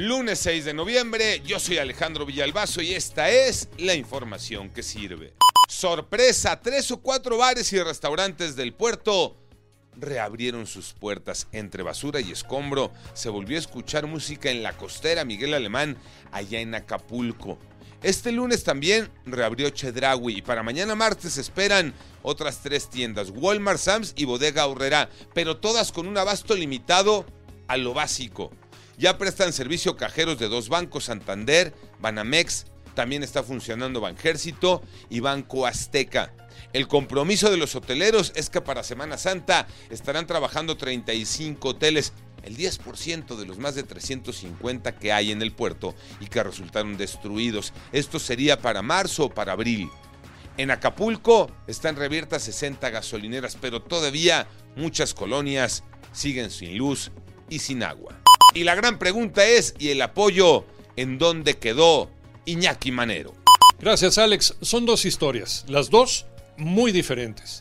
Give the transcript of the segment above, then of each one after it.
Lunes 6 de noviembre, yo soy Alejandro Villalbazo y esta es la información que sirve. Sorpresa, tres o cuatro bares y restaurantes del puerto reabrieron sus puertas entre basura y escombro. Se volvió a escuchar música en la costera Miguel Alemán, allá en Acapulco. Este lunes también reabrió Chedraui y para mañana martes esperan otras tres tiendas, Walmart, Sams y Bodega Horrera, pero todas con un abasto limitado a lo básico. Ya prestan servicio cajeros de dos bancos, Santander, Banamex, también está funcionando Banjército y Banco Azteca. El compromiso de los hoteleros es que para Semana Santa estarán trabajando 35 hoteles el 10% de los más de 350 que hay en el puerto y que resultaron destruidos. Esto sería para marzo o para abril. En Acapulco están reviertas 60 gasolineras, pero todavía muchas colonias siguen sin luz y sin agua. Y la gran pregunta es, ¿y el apoyo en dónde quedó Iñaki Manero? Gracias Alex. Son dos historias, las dos muy diferentes.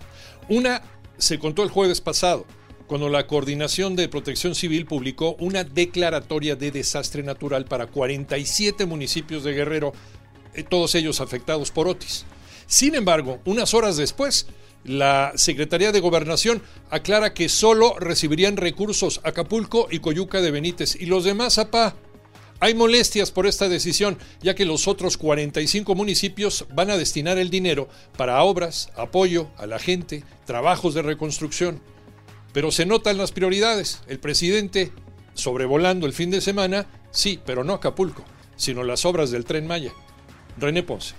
Una se contó el jueves pasado cuando la Coordinación de Protección Civil publicó una declaratoria de desastre natural para 47 municipios de Guerrero, eh, todos ellos afectados por Otis. Sin embargo, unas horas después, la Secretaría de Gobernación aclara que solo recibirían recursos Acapulco y Coyuca de Benítez y los demás APA. Hay molestias por esta decisión, ya que los otros 45 municipios van a destinar el dinero para obras, apoyo a la gente, trabajos de reconstrucción. Pero se notan las prioridades. El presidente, sobrevolando el fin de semana, sí, pero no Acapulco, sino las obras del tren Maya. René Ponce.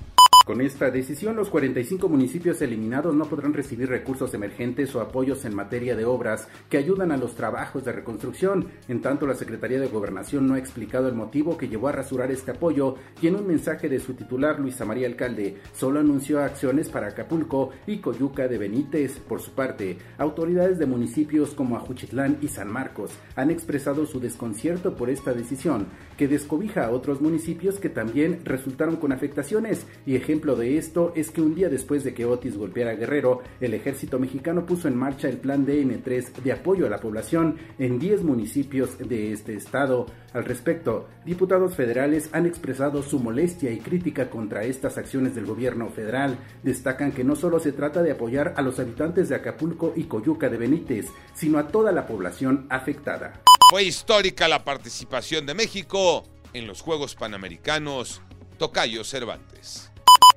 Con esta decisión, los 45 municipios eliminados no podrán recibir recursos emergentes o apoyos en materia de obras que ayudan a los trabajos de reconstrucción. En tanto, la Secretaría de Gobernación no ha explicado el motivo que llevó a rasurar este apoyo y en un mensaje de su titular, Luisa María Alcalde, solo anunció acciones para Acapulco y Coyuca de Benítez. Por su parte, autoridades de municipios como Ajuchitlán y San Marcos han expresado su desconcierto por esta decisión, que descobija a otros municipios que también resultaron con afectaciones y ejemplos ejemplo de esto es que un día después de que Otis golpeara Guerrero, el ejército mexicano puso en marcha el plan DN3 de apoyo a la población en 10 municipios de este estado. Al respecto, diputados federales han expresado su molestia y crítica contra estas acciones del gobierno federal. Destacan que no solo se trata de apoyar a los habitantes de Acapulco y Coyuca de Benítez, sino a toda la población afectada. Fue histórica la participación de México en los Juegos Panamericanos Tocayo Cervantes.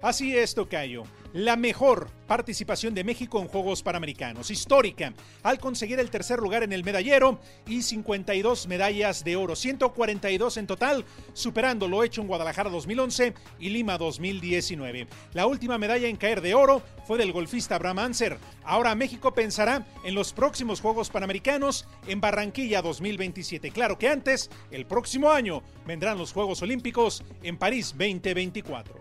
Así es, Tocayo. La mejor participación de México en Juegos Panamericanos, histórica, al conseguir el tercer lugar en el medallero y 52 medallas de oro, 142 en total, superando lo hecho en Guadalajara 2011 y Lima 2019. La última medalla en caer de oro fue del golfista Abraham Anser. Ahora México pensará en los próximos Juegos Panamericanos en Barranquilla 2027. Claro que antes, el próximo año, vendrán los Juegos Olímpicos en París 2024.